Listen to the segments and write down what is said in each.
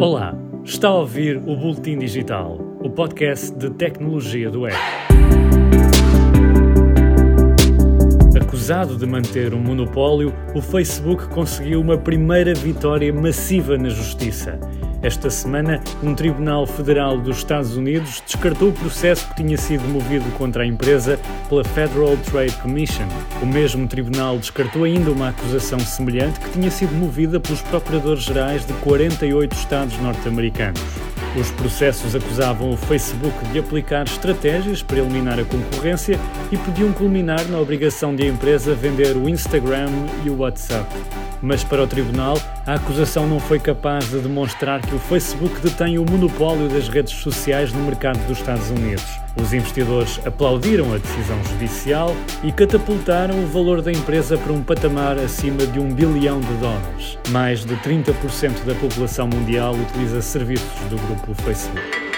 Olá, está a ouvir o Boletim Digital, o podcast de tecnologia do web. Acusado de manter um monopólio, o Facebook conseguiu uma primeira vitória massiva na justiça esta semana, um tribunal federal dos Estados Unidos descartou o processo que tinha sido movido contra a empresa pela Federal Trade Commission. O mesmo tribunal descartou ainda uma acusação semelhante que tinha sido movida pelos procuradores-gerais de 48 estados norte-americanos. Os processos acusavam o Facebook de aplicar estratégias para eliminar a concorrência e podiam culminar na obrigação de a empresa vender o Instagram e o WhatsApp. Mas para o tribunal, a acusação não foi capaz de demonstrar que o Facebook detém o monopólio das redes sociais no mercado dos Estados Unidos. Os investidores aplaudiram a decisão judicial e catapultaram o valor da empresa para um patamar acima de um bilhão de dólares. Mais de 30% da população mundial utiliza serviços do grupo Facebook.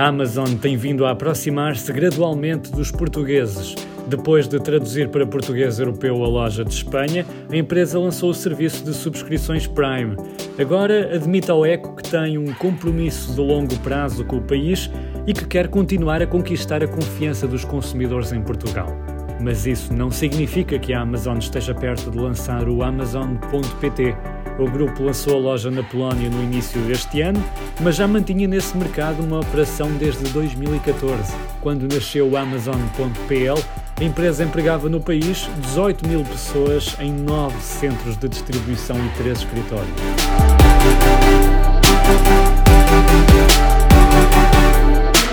A Amazon tem vindo a aproximar-se gradualmente dos portugueses depois de traduzir para português europeu a loja de Espanha, a empresa lançou o serviço de subscrições Prime. Agora admite ao Eco que tem um compromisso de longo prazo com o país e que quer continuar a conquistar a confiança dos consumidores em Portugal. Mas isso não significa que a Amazon esteja perto de lançar o Amazon.pt. O grupo lançou a loja na Polónia no início deste ano, mas já mantinha nesse mercado uma operação desde 2014, quando nasceu o Amazon.pl a empresa empregava no país 18 mil pessoas em nove centros de distribuição e três escritórios.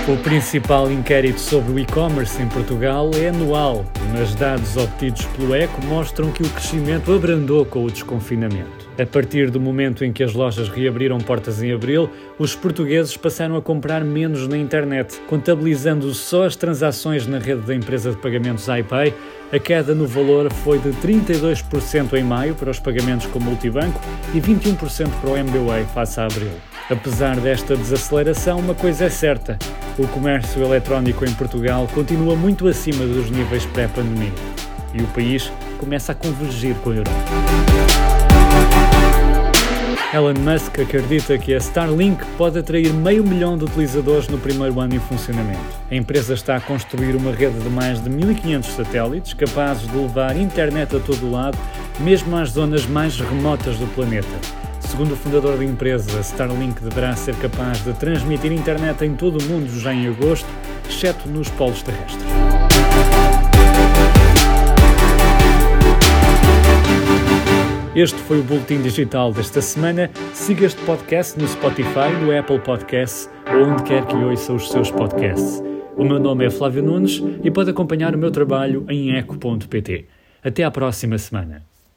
O principal inquérito sobre o e-commerce em Portugal é anual, mas dados obtidos pelo ECO mostram que o crescimento abrandou com o desconfinamento. A partir do momento em que as lojas reabriram portas em abril, os portugueses passaram a comprar menos na internet, contabilizando só as transações na rede da empresa de pagamentos iPay. A queda no valor foi de 32% em maio para os pagamentos com multibanco e 21% para o MBWay face a abril. Apesar desta desaceleração, uma coisa é certa: o comércio eletrónico em Portugal continua muito acima dos níveis pré-pandemia e o país começa a convergir com a Europa. Elon Musk acredita que a Starlink pode atrair meio milhão de utilizadores no primeiro ano em funcionamento. A empresa está a construir uma rede de mais de 1.500 satélites capazes de levar internet a todo lado, mesmo às zonas mais remotas do planeta. Segundo o fundador da empresa, Starlink deverá ser capaz de transmitir internet em todo o mundo já em agosto, exceto nos polos terrestres. Este foi o Boletim Digital desta semana. Siga este podcast no Spotify, no Apple Podcasts ou onde quer que ouça os seus podcasts. O meu nome é Flávio Nunes e pode acompanhar o meu trabalho em eco.pt. Até à próxima semana.